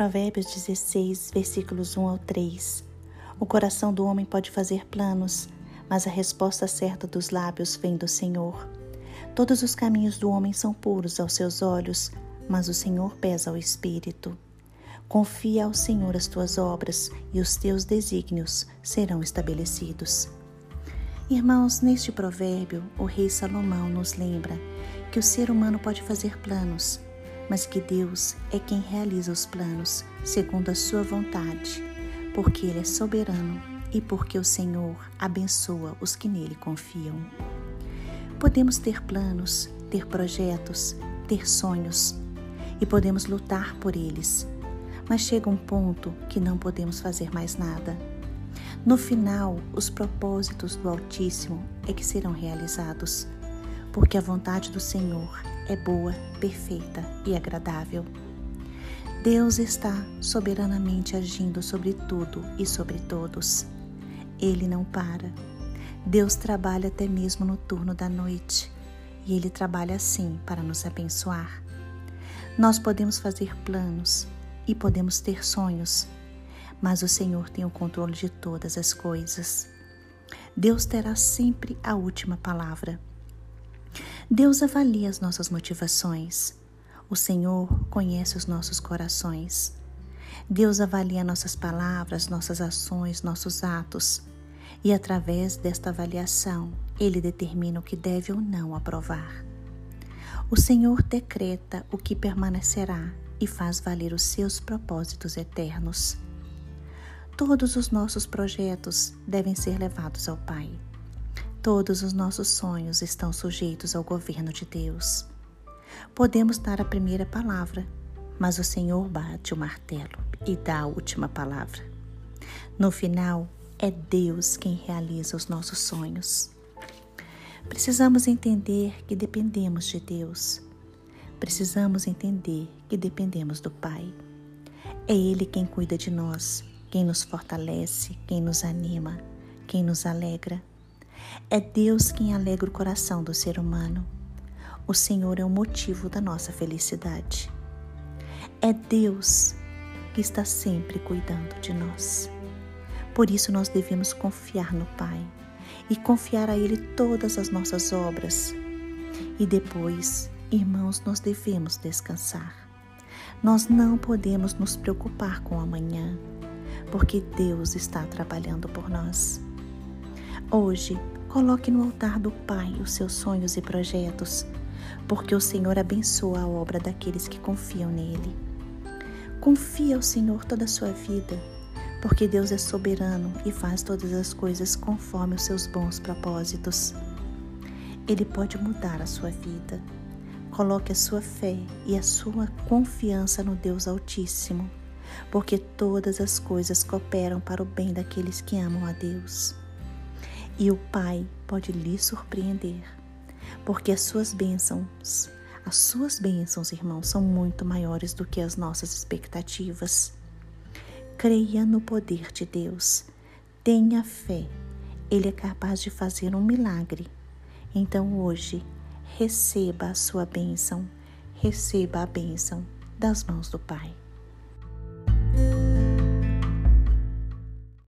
Provérbios 16, versículos 1 ao 3. O coração do homem pode fazer planos, mas a resposta certa dos lábios vem do Senhor. Todos os caminhos do homem são puros aos seus olhos, mas o Senhor pesa o espírito. Confia ao Senhor as tuas obras e os teus desígnios serão estabelecidos. Irmãos, neste provérbio, o rei Salomão nos lembra que o ser humano pode fazer planos, mas que Deus é quem realiza os planos segundo a sua vontade, porque Ele é soberano e porque o Senhor abençoa os que nele confiam. Podemos ter planos, ter projetos, ter sonhos e podemos lutar por eles, mas chega um ponto que não podemos fazer mais nada. No final, os propósitos do Altíssimo é que serão realizados, porque a vontade do Senhor é boa, perfeita e agradável. Deus está soberanamente agindo sobre tudo e sobre todos. Ele não para. Deus trabalha até mesmo no turno da noite e Ele trabalha assim para nos abençoar. Nós podemos fazer planos, e podemos ter sonhos, mas o Senhor tem o controle de todas as coisas. Deus terá sempre a última palavra. Deus avalia as nossas motivações. O Senhor conhece os nossos corações. Deus avalia nossas palavras, nossas ações, nossos atos. E através desta avaliação, Ele determina o que deve ou não aprovar. O Senhor decreta o que permanecerá e faz valer os seus propósitos eternos. Todos os nossos projetos devem ser levados ao Pai. Todos os nossos sonhos estão sujeitos ao governo de Deus. Podemos dar a primeira palavra, mas o Senhor bate o martelo e dá a última palavra. No final, é Deus quem realiza os nossos sonhos. Precisamos entender que dependemos de Deus precisamos entender que dependemos do Pai. É Ele quem cuida de nós, quem nos fortalece, quem nos anima, quem nos alegra. É Deus quem alegra o coração do ser humano. O Senhor é o motivo da nossa felicidade. É Deus que está sempre cuidando de nós. Por isso nós devemos confiar no Pai e confiar a Ele todas as nossas obras. E depois Irmãos, nós devemos descansar. Nós não podemos nos preocupar com amanhã, porque Deus está trabalhando por nós. Hoje, coloque no altar do Pai os seus sonhos e projetos, porque o Senhor abençoa a obra daqueles que confiam nele. Confie ao Senhor toda a sua vida, porque Deus é soberano e faz todas as coisas conforme os seus bons propósitos. Ele pode mudar a sua vida Coloque a sua fé e a sua confiança no Deus Altíssimo, porque todas as coisas cooperam para o bem daqueles que amam a Deus. E o Pai pode lhe surpreender, porque as suas bênçãos, as suas bênçãos, irmãos, são muito maiores do que as nossas expectativas. Creia no poder de Deus, tenha fé, Ele é capaz de fazer um milagre. Então hoje, receba a sua bênção, receba a bênção das mãos do Pai.